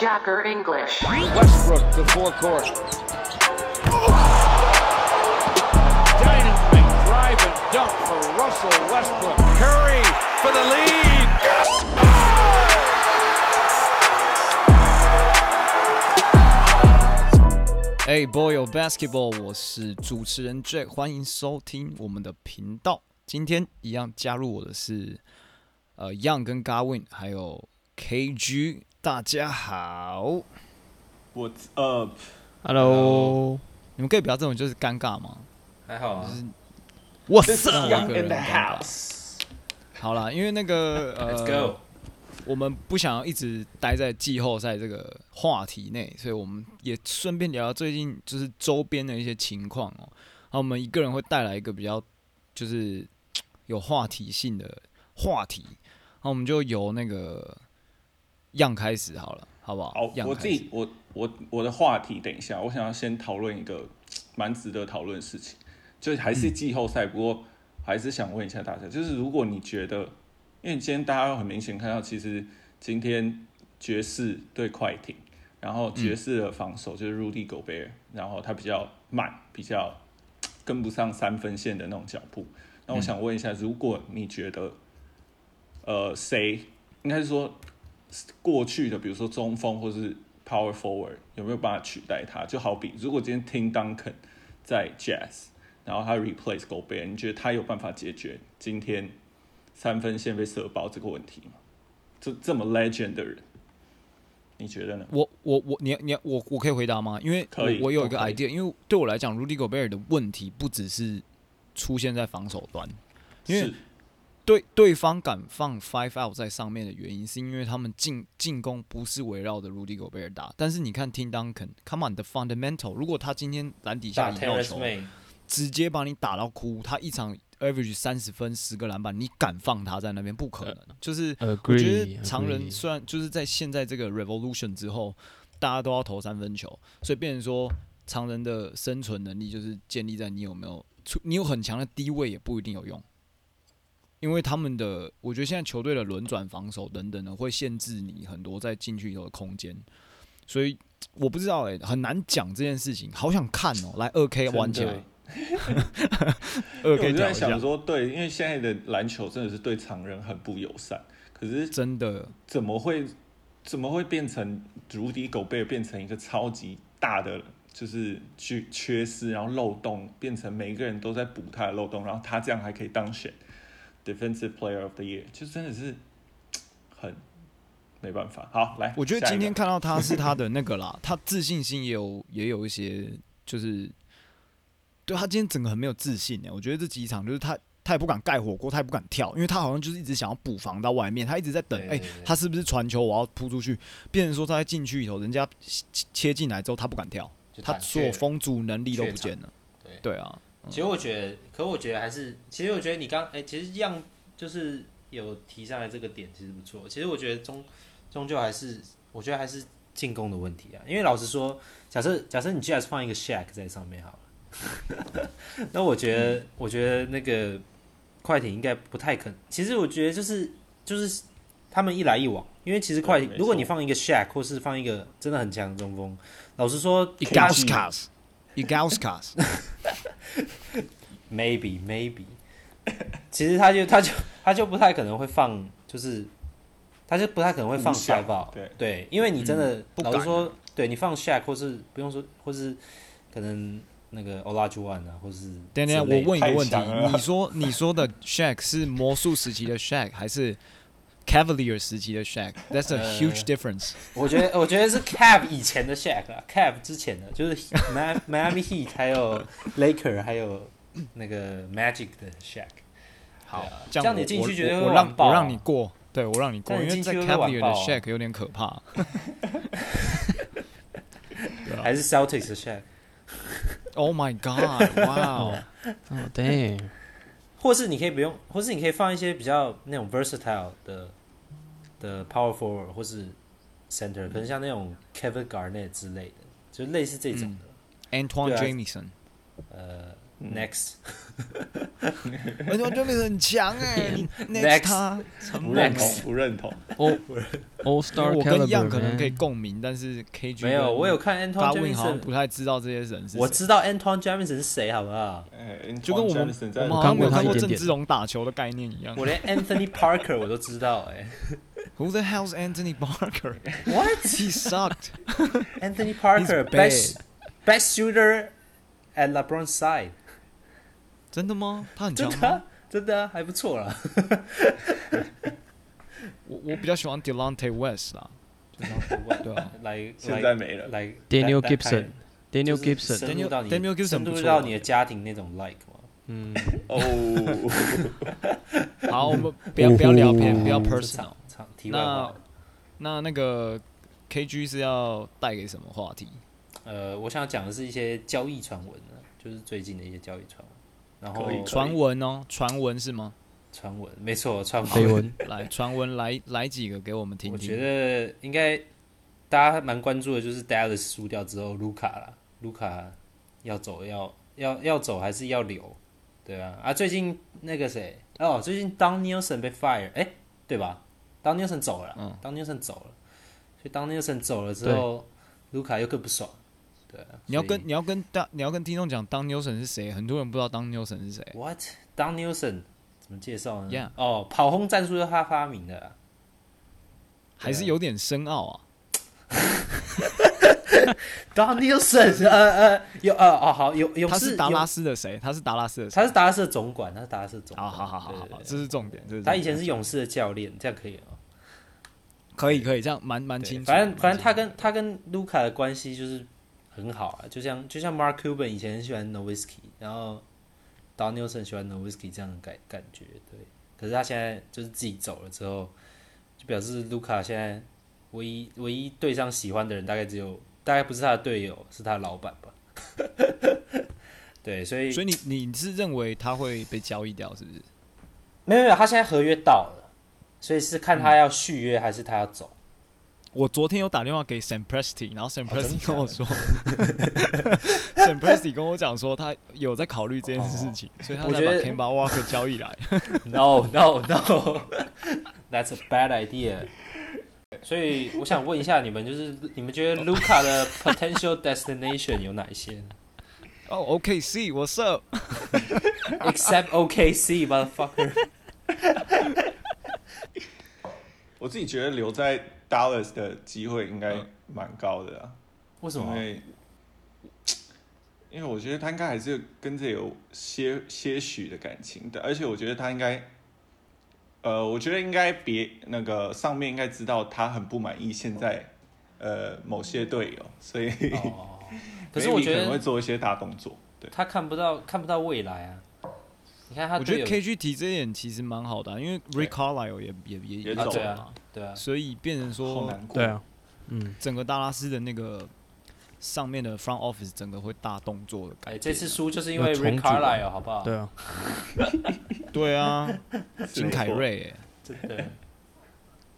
Jacker English. Westbrook to forecourt. Dynamite drive and dunk for Russell Westbrook. Curry for the lead. Hey boy, o basketball，我是主持人 Jack，欢迎收听我们的频道。今天一样加入我的是呃 Young 跟 Garwin，还有 KG， 大家好。What's up？Hello，你们可以不要这种就是尴尬吗还好啊。？What's up？Young in the house。好啦，因为那个呃 Let's go。我们不想要一直待在季后赛这个话题内，所以我们也顺便聊聊最近就是周边的一些情况哦。然后我们一个人会带来一个比较就是有话题性的话题，然后我们就由那个样开始好了，好不好？好，我自己我我我的话题，等一下，我想要先讨论一个蛮值得讨论的事情，就是还是季后赛，不过还是想问一下大家，就是如果你觉得，因为今天大家很明显看到，其实今天爵士对快艇，然后爵士的防守就是 Rudy Gobert，然后他比较慢，比较跟不上三分线的那种脚步。那我想问一下，如果你觉得，呃，谁应该是说过去的，比如说中锋或是 power forward 有没有办法取代他？就好比如果今天 Tim Duncan 在 Jazz，然后他 replace Gobert，你觉得他有办法解决今天三分线被射爆这个问题吗？这这么 legend 的人，你觉得呢？我我我你你我我可以回答吗？因为可以我我有一个 idea，因为对我来讲，Rudy Gobert 的问题不只是出现在防守端，因为是对对方敢放 five out 在上面的原因，是因为他们进进攻不是围绕着 Rudy Gobert 打。但是你看 Tim Duncan，come on the fundamental，如果他今天篮底下打一要球，直接把你打到哭，他一场 average 三十分十个篮板，你敢放他在那边？不可能。就是我觉得常人虽然就是在现在这个 revolution 之后，大家都要投三分球，所以变成说常人的生存能力就是建立在你有没有出，你有很强的低位也不一定有用。因为他们的，我觉得现在球队的轮转防守等等的，会限制你很多在进去以后的空间，所以我不知道哎、很难讲这件事情，好想看哦、来二 K 玩起来，二 K 我就在想，说，对，因为现在的篮球真的是对常人很不友善，可是真的。怎么会怎么会变成如迪狗贝尔变成一个超级大的，就是去缺失，然后漏洞，变成每一个人都在补他的漏洞，然后他这样还可以当选 Defensive Player of the Year，就真的是很没办法。好，来，我觉得今天看到他是他的那个啦，他自信心也有也有一些，就是对他今天整个很没有自信欸我觉得这几场就是他他也不敢盖火锅，他也不敢跳，因为他好像就是一直想要补防到外面，他一直在等，哎、他是不是传球我要扑出去？变成说他在禁区里头，人家切切进来之后他不敢跳，他所有封阻能力都不见了。对对啊，其实我觉得，可我觉得还是，其实我觉得你刚哎、其实样就是有提上来这个点，其实不错。其实我觉得终终究还是，我觉得还是进攻的问题啊。因为老实说，假设假设你 Jazz 放一个 Shaq 在上面好了，那我觉得、我觉得那个快艇应该不太可能。其实我觉得就是就是他们一来一往，因为其实快艇如果你放一个 Shaq 或是放一个真的很强的中锋，老实说 u s k a s i g a u s k a s maybe maybe，其实他就他就他就不太可能会放，就是他就不太可能会放无效 five out，对。对，因为你真的、不敢老实说，对你放 Shaq 或是不用说，或是可能那个 Olajuwon 啊，或是等一下，之类我问一个问题你说你说的 Shaq 是魔术时期的 Shaq 还是 Cavalier 时期的 Shaq？That's a 呃 huge difference。我觉得我觉得是 Cav 以前的 Shaq 啊，Cav 之前的就是 Mi- Miami Heat 还有 Laker 还有那个 Magic 的 Shaq。好啊，这样你进去我绝对我我让我让你过，对我让你过，因为进去 Cavalier 的 Shaq 有点可怕。还是 Celtics 的 Shaq，Oh my god！哇哦，哦，damn，或是你可以不用，或是你可以放一些比较那种 versatile 的的 power forward 或是 center，可能像那种 Kevin Garnett 之类的，就类似这种的。Antoine 对啊 Jamison，呃，Next，而且就变得很强哎、你 Next 他不认同，不认同。All All Star 我跟 Young caliber 可能可以共鸣，但是 KG 没有，我有看 Antoine Jamison，不太知道这些人是谁。我知道 Antoine Jamison 是谁，好不好？哎，就跟我们 Antoine 我们好像没有看过我看过他一点点郑志龙打球的概念一样。我连 Anthony Parker 我都知道，哎 Who the hell's Anthony Parker? ，What？ He sucked. Anthony Parker He's best best shooter at LeBron's side，真的吗？他很强吗真的啊？真的啊还不错啦。我我比较喜欢 Delonte West 啦。对啊来，现在没了来 Daniel 来来 Gibson 看 Daniel 就是 Gibson 深入到你 Daniel Gibson 深入不错啊到你的家庭那种 like 嘛。嗯，哦，好，我们不要不要聊偏，哦不要这 personal 场。场 题外话，那那个 KG 是要带给什么话题？呃，我想讲的是一些交易传闻呢，就是最近的一些交易传闻。然后传闻哦，传闻是吗？传闻，没错，传绯闻。来，传闻来来几个给我们听听。我觉得应该大家蛮关注的，就是 Dallas 输掉之后，卢卡啦，卢卡要走要要要走还是要留？对啊，啊，最近那个谁哦，最近 Don Nelson 被 fire，哎、对吧？Don Nelson 走了啦，嗯 Don Nelson 走了，所以 Don Nelson 走了之后，卢卡又更不爽。对啊，你要跟你要跟大你要跟听众讲当 Newson 是谁，很多人不知道当 Newson 是谁。What Don Nelson 怎么介绍呢 Yeah 哦，跑轰战术是他发明的啦。还是有点深奥啊。Don Nelson，呃呃，有呃哦好，有勇士他是达拉斯的谁？他是达拉斯的？他是达拉斯的总管，他是达拉斯的总管。好好好好好这是重点。这是他以前是勇士的教练，这样可以吗？可以可以这样蛮蛮清楚。反正反正他跟他跟卢卡的关系就是很好啊，就像就像 Mark Cuban 以前很喜欢 Nowitzki，然后 Don Nelson 喜欢 Nowitzki 这样的感感觉，对。可是他现在就是自己走了之后，就表示卢卡现在唯一唯一对上喜欢的人大概只有大概不是他的队友，是他的老板吧。对，所以所以你你是认为他会被交易掉，是不是？没有没有，他现在合约到了，所以是看他要续约还是他要走。我昨天有打电话给 Sam Presti，然后 Sam Presti 跟我说，Sam Presti 跟我讲说他有在考虑这件事情，所以他才把 Kemba Walker 交易来。No, no, no. That's a bad idea. 所以我想问一下你们，就是你们觉得卢卡的 potential destination 有哪一些呢哦，OKC，What's up？？Except OKC, motherfucker. 我自己觉得留在 Dallas 的机会应该蛮高的啊，为什么？因为因为我觉得他应该还是跟这有些些许的感情的，而且我觉得他应该，呃，我觉得应该别那个上面应该知道他很不满意现在呃某些队友，所以哦，可是 我觉可能会做一些大动作，对。他看不到看不到未来啊。你看他我觉得 KG 提这一点其实蛮好的啊、因为 Rick Carlisle 也也也也啊，走了嘛，，对啊，所以变成好说难过。对啊，嗯，整个达拉斯的那个上面的 front office 整个会大动作的改哎，变啊。这次输就是因为要重 Rick 组啊 Carlisle 好不好？对啊，对啊，金凯瑞、欸，真的。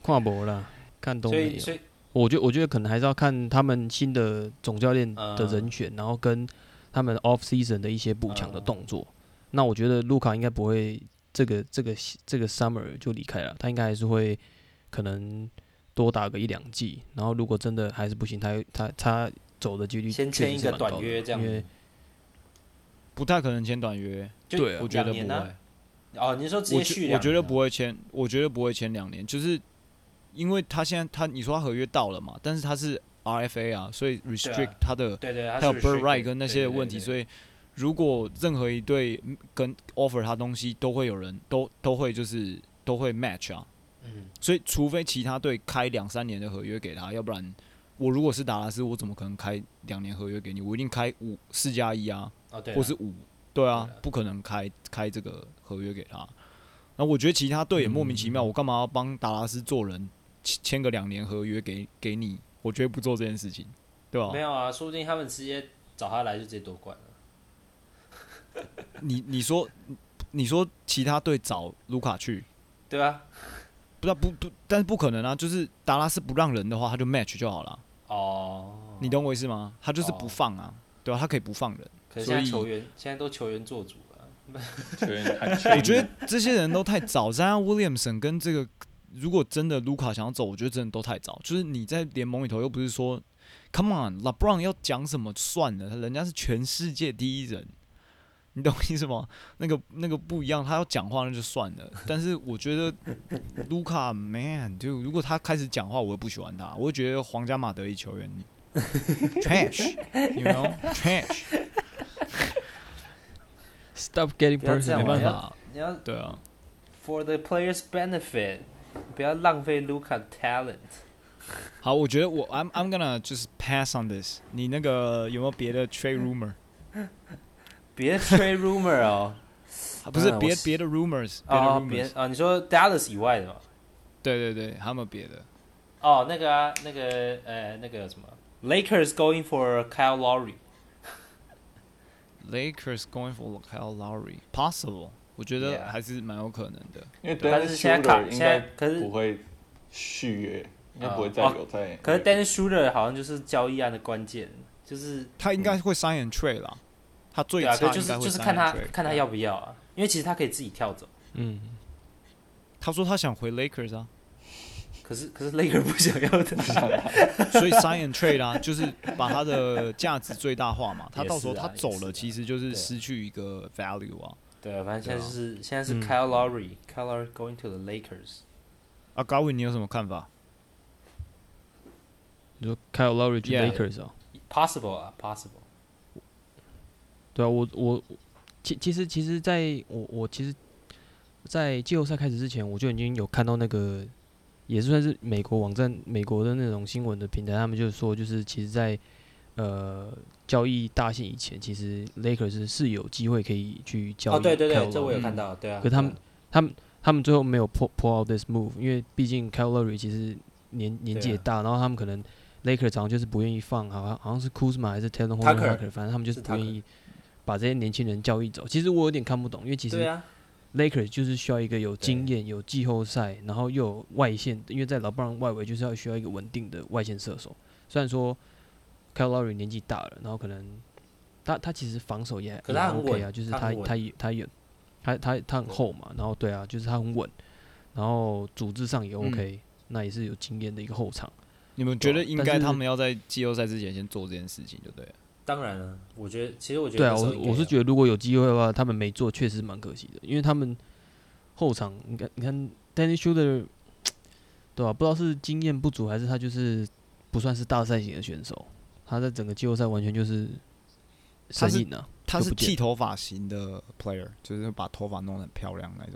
跨博了，看都没有所以所。以我觉得我觉得可能还是要看他们新的总教练的嗯人选，然后跟他们 off season 的一些补强的动作。那我觉得卢卡应该不会这个这个这个 summer 就离开了，他应该还是会可能多打个一两季，然后如果真的还是不行，他他他走的几率先签一个短约这样因为不太可能签短约，对啊。我觉得不会。哦，你说直接续我觉得不会签，我觉得不会签两年，就是因为他现在他你说他合约到了嘛，但是他是 RFA 啊，所以 restrict 他的对对，他还有 bird right 跟那对些问题，所以如果任何一队跟 offer 他东西，都会有人都都会就是都会 match 啊，嗯，所以除非其他队开两三年的合约给他，要不然我如果是达拉斯，我怎么可能开两年合约给你？我一定开五四加一啊，哦对啊，或是五，对啊不可能开开这个合约给他。那我觉得其他队也莫名其妙，我干嘛要帮达拉斯做人，签签个两年合约给给你？我绝对不做这件事情，对吧没？有啊，说不定他们直接找他来就直接夺冠了。你你说你说其他队找卢卡去，对啊，不知道不不，但是不可能啊！就是达拉斯不让人的话，他就 match 就好了。哦，你懂我意思吗？他就是不哦放啊，对啊，他可以不放人。可是现在所以球员现在都球员做主了，球员还我觉得这些人都太早。o Williamson 跟这个，如果真的卢卡想要走，我觉得真的都太早。就是你在联盟里头又不是说，Come on，LeBron 要讲什么算了，人家是全世界第一人，你懂我意思吗？那个那个不一样，他要讲话那就算了。但是我觉得卢卡 man，就如果他开始讲话，我会不喜欢他，我会觉得皇家马德里球员 trash，you know，trash，Stop getting 不要这 personal，没办法，你要对啊。for the players benefit，不要浪费卢卡的 talent。好，我觉得我 I'm I'm gonna just pass on this。你那个有没有别的 trade rumor？、别的 trade rumor 哦，啊、不是别别的 rumors，别的哦 rumors。别啊，你说 Dallas 以外的吗？对对对，还有没有别的？哦，那个啊，那个呃，那个什么，Lakers going for Kyle Lowry。Lakers going for Kyle Lowry，possible，我觉得还是蛮有可能的。因为但 Dennis 是现在卡 Schroeder 应现在该可是不会续约，应该不会再哦留在。可是 Dennis Schroeder 好像就是交易案的关键，就是他应该会 sign and trade 啦，他最对啊，就是就是看他看他要不要啊，因为其实他可以自己跳走，嗯，他说他想回 Lakers 啊，可是可是 Lakers 不想要他。所以 sign and trade 啊，就是把他的价值最大化嘛。他到时候他走了，其实就是失去一个 value 啊。对啊，反正现在就是现在是嗯 Kyle Lowry，Kyle Lowry going to the Lakers。啊，高伟，你有什么看法？你说 Kyle Lowry 去 Lakers 啊？Possible 啊，possible。对啊，我我其其实其实在我我其实，在季后赛开始之前，我就已经有看到那个，也算是美国网站、美国的那种新闻的平台，他们就是说，就是其实在，呃交易大限以前，其实 Lakers 是有机会可以去交易。哦，对对对，这我有看到，对啊。可他们他们他们最后没有 pull pull out this move，因为毕竟 Lowry 其实年年纪也大，然后他们可能 Lakers 好像就是不愿意放，好像好像是 Kuzma 还是 Taylor Tucker Horton，反正他们就是是不愿意把这些年轻人交易走。其实我有点看不懂，因为其实，Lakers 就是需要一个有经验、有季后赛，然后又有外线，因为在老布朗外围就是要需要一个稳定的外线射手。虽然说 Kyle Lowry 年纪大了，然后可能他他其实防守也也可是他很 OK 啊，就是他他他也他也他他他很厚嘛，然后对啊，就是他很稳，然后组织上也 OK，、那也是有经验的一个后场。你们觉得应该他们要在季后赛之前先做这件事情，就对了。当然了，我觉得其实我觉得对啊，我我是觉得如果有机会的话，他们没做确实蛮可惜的，因为他们后场，你看你看 Danny Shooter，对吧、不知道是经验不足还是他就是不算是大赛型的选手，他在整个季后赛完全就是他是神隐啊，他是剃头发型的 player，就是把头发弄得很漂亮那种。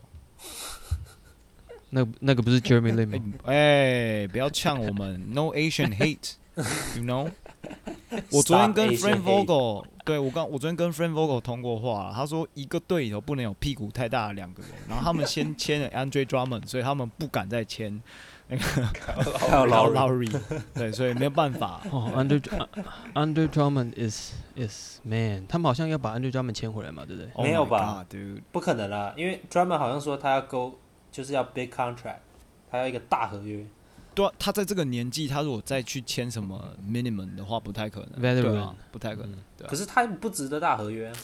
那那个不是 Jeremy Lin 吗？哎、不要呛我们，No Asian hate，you know。我昨天跟 Frank Vogel，对我刚我昨天跟 Frank Vogel 通过话，他说一个队里头不能有屁股太大的两个人，然后他们先签了 Andre Drummond，所以他们不敢再签那个 Lowry Lowry，对，所以没有办法。哦，Under Under Drummond is is man，他们好像要把 Andre Drummond 签回来嘛，对不对？Oh 没有吧？不可能啦，因为 Drummond 好像说他要 go 就是要 big contract，他要一个大合约。对啊，他在这个年纪，他如果再去签什么 minimum 的话，不太可能。Veteran 对啊，不太可能。对啊可是他不值得大合约啊。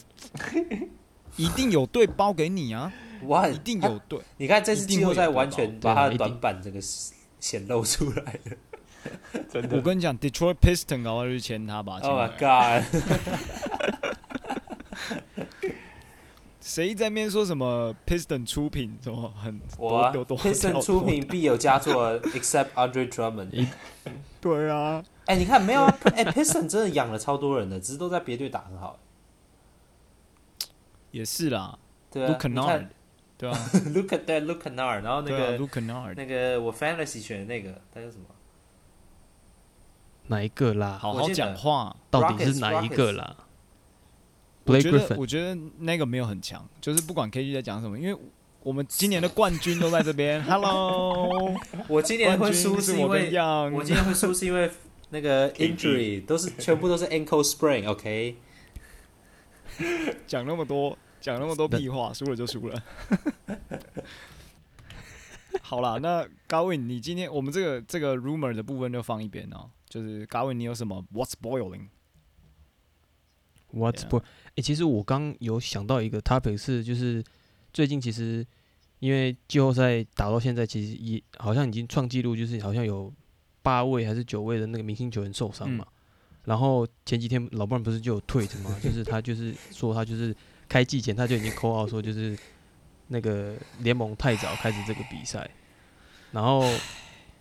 一定有队包给你啊，哇，一定有队。你看这次季后赛完全把他的短板这个显露出来了。真的，我跟你讲，Detroit Piston 搞不好就去签他吧。Oh my god！谁在那边说什么 Piston 出品什么很我啊多多 Piston 出品必有佳作，except Andre Drummond。对啊，哎、你看没有啊？哎、p i s t o n 真的养了超多人的，只是都在别队打很好。也是啦对啊 Luke 你 Kennard 看对啊，Look at that Look at Nar，然后那个、，Luke Kennard，那个我 Fantasy 选的那个，他叫什么？哪一个啦？好好讲话。到底是哪一个啦我？Blake 觉得 Griffin，我觉得那个没有很强，就是不管 KG 在讲什么，因为我们今年的冠军都在这边。Hello，我今年会输是因为我今年会输是因为那个 injury 都是全部都是 ankle sprain，OK？、讲那么多，讲那么多屁话，输了就输了。好啦，那高伟，你今天我们这个这个 rumor 的部分就放一边哦。就是高伟，你有什么 What's boiling？What's 其实我刚有想到一个 topic 是，就是最近其实因为季后赛打到现在，其实也好像已经创纪录，就是好像有八位还是九位的那个明星球员受伤嘛。然后前几天老布朗不是就有 tweet 嘛，就是他就是说他就是开季前他就已经 call out 说就是那个联盟太早开始这个比赛，然后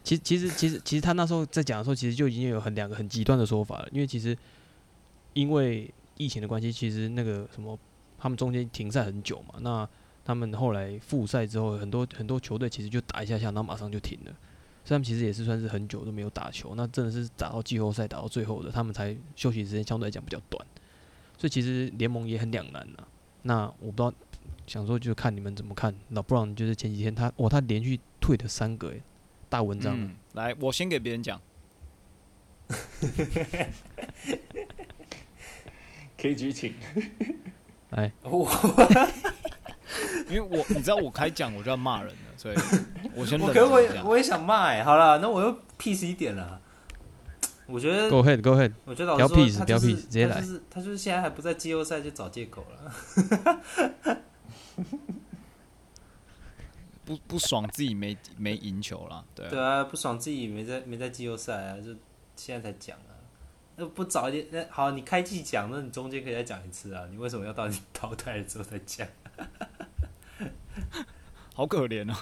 其实其实其实其实他那时候在讲的时候，其实就已经有很两个很极端的说法了，因为其实因为疫情的关系，其实那个什么他们中间停赛很久嘛，那他们后来复赛之后，很多很多球队其实就打一下下，然后马上就停了。所以他们其实也是算是很久都没有打球，那真的是打到季后赛打到最后的，他们才休息时间相对来讲比较短，所以其实联盟也很两难呐、那我不知道，想说就看你们怎么看。老布朗就是前几天他，哇，他连续退了三个，大文章。嗯，来，我先给别人讲。KG 请，哎，我 因为我你知道我开讲我就要骂人了，所以 我先忍我可我我也想骂哎、好了，那我又 peace 一点了。我觉得 Go ahead, go ahead。我觉得老不要实说 peace，不要他就是 peace，直接来他就是他就是现在还不在季后赛就找借口了。不不爽自己没没赢球了，对啊对啊，不爽自己没在没在季后赛啊，就现在才讲啊。那不早一点？那好，你开季讲，那你中间可以再讲一次啊。你为什么要到你 淘汰了之后再讲？好可怜哦。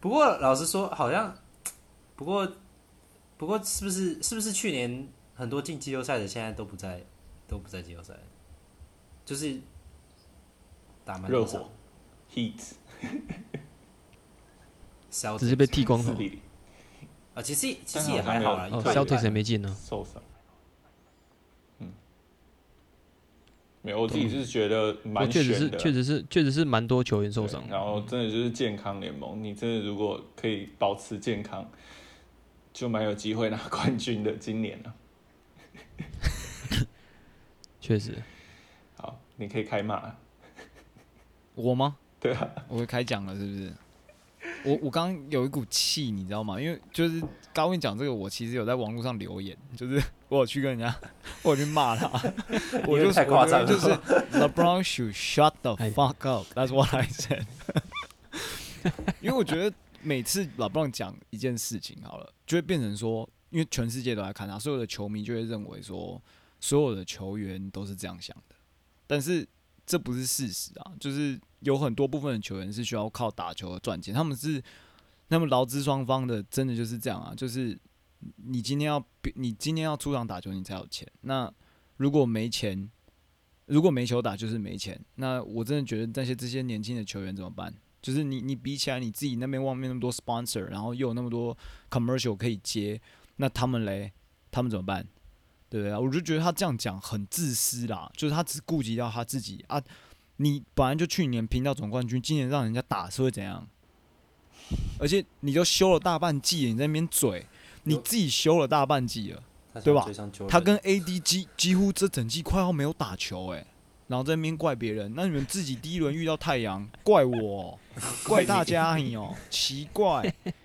不过老实说，好像不过不过是不是是不是去年很多进季后赛的现在都不在都不在季后赛，就是打蛮热火 Heat，Celtics 只是被剃光头。啊，其实其但实也还好啦，哦一半一，Celtics 也没进呢。受伤。嗯，没有，我自己是觉得我蛮确实是，确实是确实是蛮多球员受对伤。然后真的就是健康联盟，你真的如果可以保持健康，就蛮有机会拿 冠军的。今年啊，确实，好，你可以开骂。我吗？对啊，我会开讲了，是不是？我我刚刚有一股气，你知道吗？因为就是刚跟你讲这个，我其实有在网络上留言，就是 我有去跟人家，我有去骂他，我就太夸张了就是 LeBron should shut the 哎 fuck up，that's what I said。因为我觉得每次 LeBron 讲一件事情好了，就会变成说，因为全世界都在看他，所有的球迷就会认为说，所有的球员都是这样想的，但是这不是事实啊，就是有很多部分的球员是需要靠打球赚钱，他们是那么劳资双方的，真的就是这样啊，就是你今天要你今天要出场打球，你才有钱。那如果没钱，如果没球打就是没钱。那我真的觉得那些这些年轻的球员怎么办？就是你你比起来你自己那边外面那么多 sponsor，然后又有那么多 commercial 可以接，那他们嘞，他们怎么办？对不对啊？我就觉得他这样讲很自私啦，就是他只顾及到他自己啊。你本来就去年拼到总冠军，今年让人家打是会怎样？而且你都休了大半季了，你在那边嘴，你自己休了大半季了。对吧他跟 AD 几几乎这整季快要没有打球哎、然后在那边怪别人，那你们自己第一轮遇到太阳，怪我，怪大家你哦，奇怪，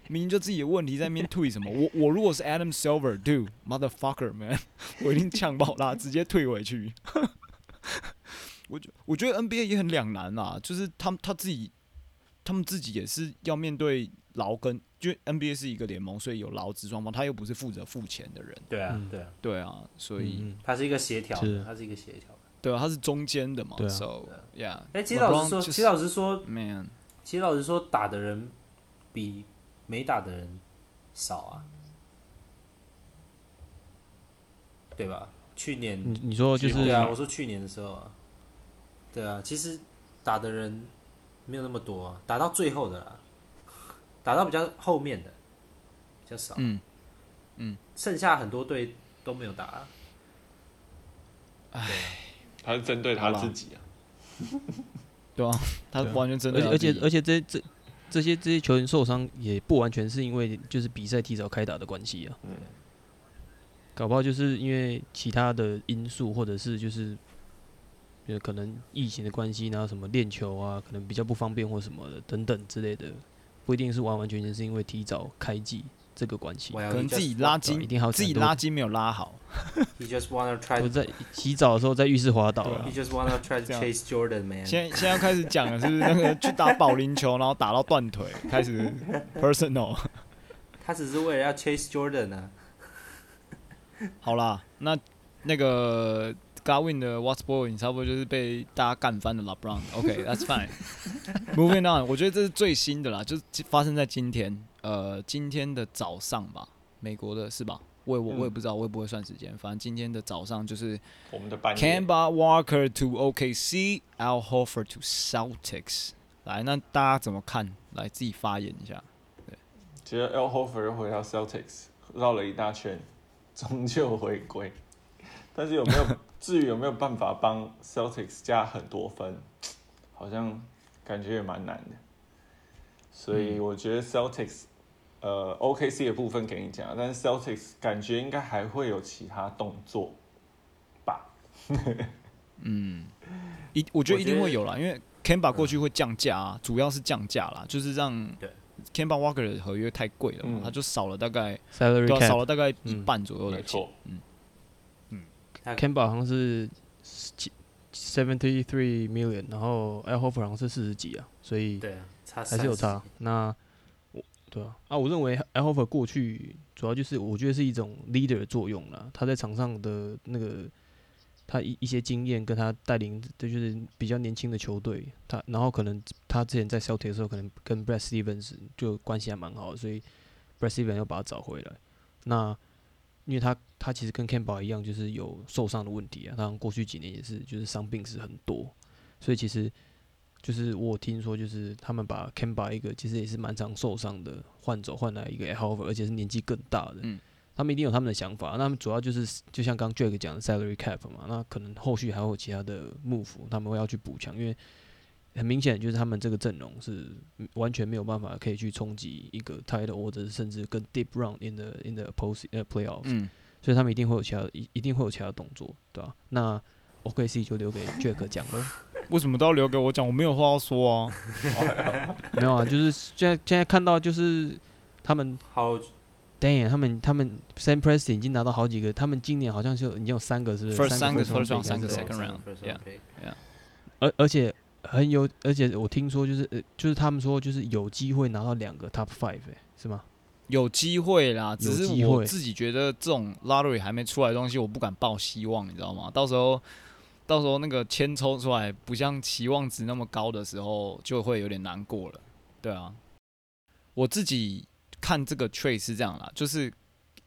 明明就自己的问题在那边退什么？我我如果是 Adam Silver，dude motherfucker man，我一定呛爆他，直接退回去。我觉我觉得 NBA 也很两难啦，就是他们他自己，他们自己也是要面对劳跟，就 NBA 是一个联盟，所以有劳资双方，他又不是负责付钱的人，对啊嗯对啊，对啊，所以。嗯，它是一个协调是的，它是一个协调的。对啊，他是中间的嘛对啊，so yeah。哎，其实老实说其实老实说，man，其实老实说，打的人比没打的人少啊，对吧？去年你你说就是对啊，我说去年的时候啊，对啊，其实打的人没有那么多啊，打到最后的啦，打到比较后面的比较少，嗯嗯，剩下很多队都没有打、啊。他是针对他自己啊。对啊，他完全针对而且而且且而且这这这些这些球员受伤也不完全是因为就是比赛提早开打的关系啊，嗯搞不好就是因为其他的因素，或者是就是呃可能疫情的关系，然后什么练球啊，可能比较不方便或什么的等等之类的，不一定是完完全全是因为提早开季这个关系可能自己拉筋一筋定还有，自己拉筋没有拉好.我在洗澡的时候在浴室滑倒了.现在现在要开始讲了，是那个去打保龄球，然后打到断腿，开始 personal。他只是为了要 chase Jordan 啊。好啦，那那个 Garwin 的 What's Boy 差不多就是被大家干翻的 LeBron。OK，that's、fine。Moving on，我觉得这是最新的啦，就是发生在今天，呃，今天的早上吧，美国的是吧？我也我我也嗯不知道，我也不会算时间，反正今天的早上就是我们的半夜 Kemba Walker to OKC，Al Horford to Celtics。来，那大家怎么看？来自己发言一下。觉得 L Hofer 回到 Celtics 绕了一大圈，终究回归，但是有没有至于有没有办法帮 Celtics 加很多分，好像感觉也蛮难的。所以我觉得 Celtics，呃，OKC 的部分给你讲，但是 Celtics 感觉应该还会有其他动作吧。嗯一我觉得一定会有啦，因为 Kemba 过去会降价啊，主要是降价啦，就是让对 Kemba Walker 的合约太贵了嘛，嗯他就少了大概 Salary 对、啊、少了大概一嗯半左右的钱。嗯嗯。，Kemba 好像是七 seventy three million，然后 Al Horford 好像是四十几啊，所以对啊，差还是有差。那我对啊，啊，我认为 Al h o f e r 过去主要就是我觉得是一种 leader 的作用啦，他在场上的那个他一一些经验跟他带领，这就是比较年轻的球队，他然后可能他之前在小铁的时候，可能跟 Brad Stevens 就关系还蛮好，所以 Brad Stevens 要把他找回来。那因为他他其实跟 Campbell 一样，就是有受伤的问题啊，他过去几年也是就是伤病是很多，所以其实就是我听说，就是他们把 Kemba 一个其实也是蛮常受伤的换走换来一个 a l v e r 而且是年纪更大的，嗯他们一定有他们的想法。那他们主要就是就像刚 Jack 讲的 salary cap 嘛，那可能后续还会有其他的 move，他们会要去补强，因为很明显就是他们这个阵容是完全没有办法可以去冲击一个 title 或者是甚至跟 deep run in the in the post 呃 playoffs，、嗯，所以他们一定会有其他一一定会有其他动作，对吧、那 OKC 就留给 Jack 讲喽。为什么都要留给我讲？我没有话要说啊。没有啊，就是现在现在看到就是他们好，，damn，他们他们 Sam Preston 已经拿到好几个，他们今年好像就已经有三个是不是 First 三个 first first round，三个三 second round，first yeah 而而且很有，而且我听说就是呃，就是他们说就是有机会拿到两个 top five，哎、是吗？有机会啦，只是我自己觉得这种 lottery 还没出来的东西，我不敢抱希望，你知道吗？到时候到时候那个签抽出来不像期望值那么高的时候，就会有点难过了。对啊，我自己看这个 trade 是这样啦，就是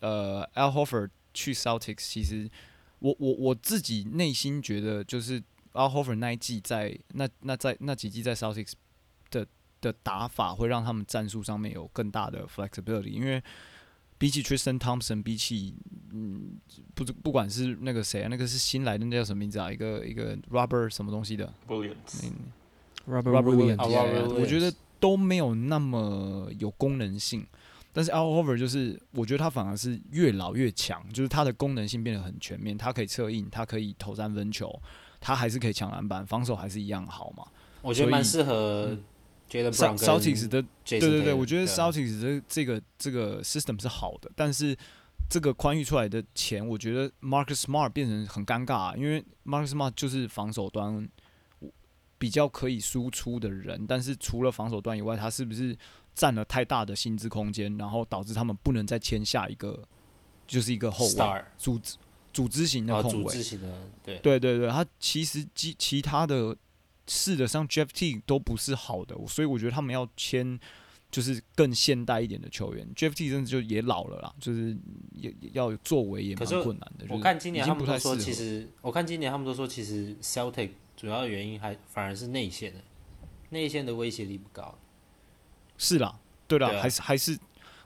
呃，Al Horford 去 Celtics，其实我我我自己内心觉得，就是 Al Horford 那一季在那那在那几季在 Celtics 的的打法，会让他们战术上面有更大的 flexibility，因为比起 Tristan Thompson，比起嗯，不不管是那个谁啊，那个是新来的，那叫什么名字啊？一个一个 Robert 什么东西的，Williams，嗯 Robert Robert Williams，Williams，哦 yeah, Robert yeah，我觉得都没有那么有功能性。但是 Al Horford 就是，我觉得他反而是越老越强，就是他的功能性变得很全面，他可以策应，他可以投三分球，他还是可以抢篮板，防守还是一样好嘛。我觉得蛮适合 Celtics 的对对对，我觉得啊。Celtics 的这个这个 system 是好的，但是这个宽裕出来的钱，我觉得 Marcus Smart 变成很尴尬、啊，因为 Marcus Smart 就是防守端比较可以输出的人，但是除了防守端以外，他是不是占了太大的薪资空间，然后导致他们不能再签下一个就是一个后卫组织组织型的啊，控卫对，对对对，他其实其其他的试的，像 Jeff T 都不是好的，所以我觉得他们要签就是更现代一点的球员。Jeff T 真的就也老了啦，就是也也要有作为也蛮困难的。我看今年他们都说，其实我看今年他们都说，其实 Celtic 主要的原因还反而是内线的，内线的威胁力不高。是啦，对啦，还是还是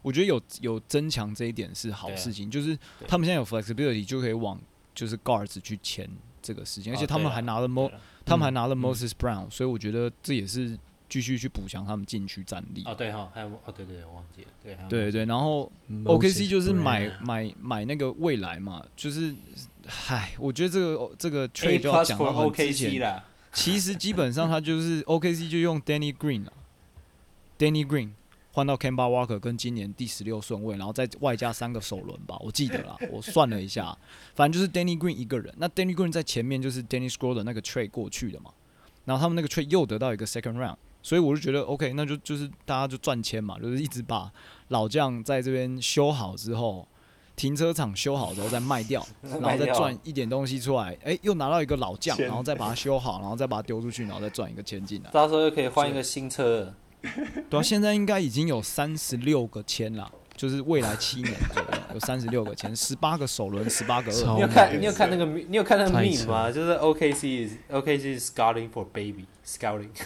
我觉得有有增强这一点是好事情，就是他们现在有 flexibility 就可以往就是 guards 去签这个事情，而且他们还拿了对 Mo，了他们还拿了嗯。Moses Brown，所以我觉得这也是继续去补强他们禁区战力。哦，对哈，还有哦，对对对，我忘记了，对，对对，然后 OKC 就是买买买那个未来嘛，就是，唉，我觉得这个这个 trade 就要讲到很之 OKC 前，其实基本上他就是 OKC 就用 Danny Green 啊，Danny Green 换到 Kemba Walker 跟今年第十六顺位，然后再外加三个首轮吧，我记得啦，我算了一下，反正就是 Danny Green 一个人。那 Danny Green 在前面就是 Danny Scroll 的那个 trade 过去的嘛，然后他们那个 trade 又得到一个 second round，所以我就觉得 OK，那就就是大家就赚钱嘛，就是一直把老将在这边修好之后。停车场修好之后再卖掉，然后再赚一点东西出来，哎、又拿到一个老将，然后再把它修好，然后再把它丢出去，然后再赚一个钱进来。到时候又可以换一个新车了。对啊，现在应该已经有三十六个签了，就是未来七年左右有三十六个签，十八个首轮，十八个二超你有。看你有看那个你有看那个太 meme 吗？就是 OKC is OKC is scouting for baby scouting。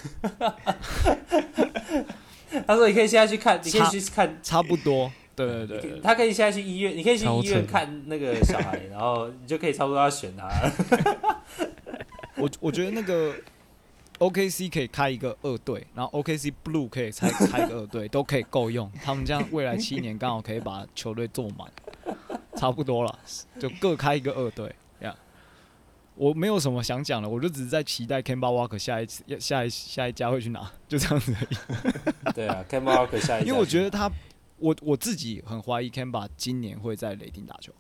他说你可以现在去看，你可以去看，差不多，对对对对他可以现在去医院，你可以去医院看那个小孩，然后你就可以差不多要选他了。我我觉得那个 OKC 可以开一个二队，然后 OKC Blue 可以开开一个二队，都可以够用。他们这样未来七年刚好可以把球队做满，差不多了，就各开一个二队呀。我没有什么想讲的，我就只是在期待 Kemba Walker 下一次下一下一家会去拿，就这样子而已。对啊，Kemba Walker 下一家，因为我觉得他，我我自己很怀疑 Kemba 今年会在雷霆打球，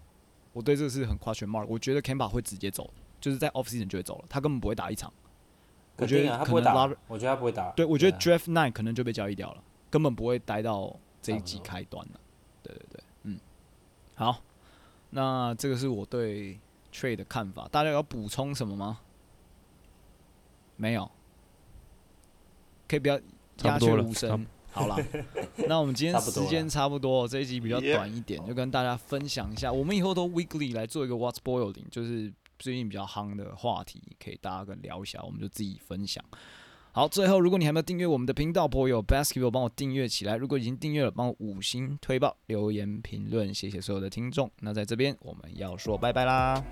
我对这个是很 question mark。我觉得 Kemba 会直接走，就是在 off season 就会走了，他根本不会打一场。我觉得他不会打可能拉，我觉得他不会打。对，我觉得啊 draft nine 可能就被交易掉了，根本不会待到这一季差不多开端了。对对对，嗯，好，那这个是我对 trade 的看法，大家有要补充什么吗？没有，可以不要鸦雀无声。好了，那我们今天时间差不多，这一集比较短一点，就跟大家分享一下。我们以后都 weekly 来做一个 What's Boiling，就是最近比较夯的话题，可以大家跟聊一下，我们就自己分享。好，最后如果你还没有订阅我们的频道 Boyo Basketball，帮我订阅起来。如果已经订阅了，帮我五星推爆、留言评论，谢谢所有的听众。那在这边我们要说拜拜啦，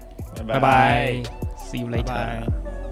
拜拜，See you later。拜。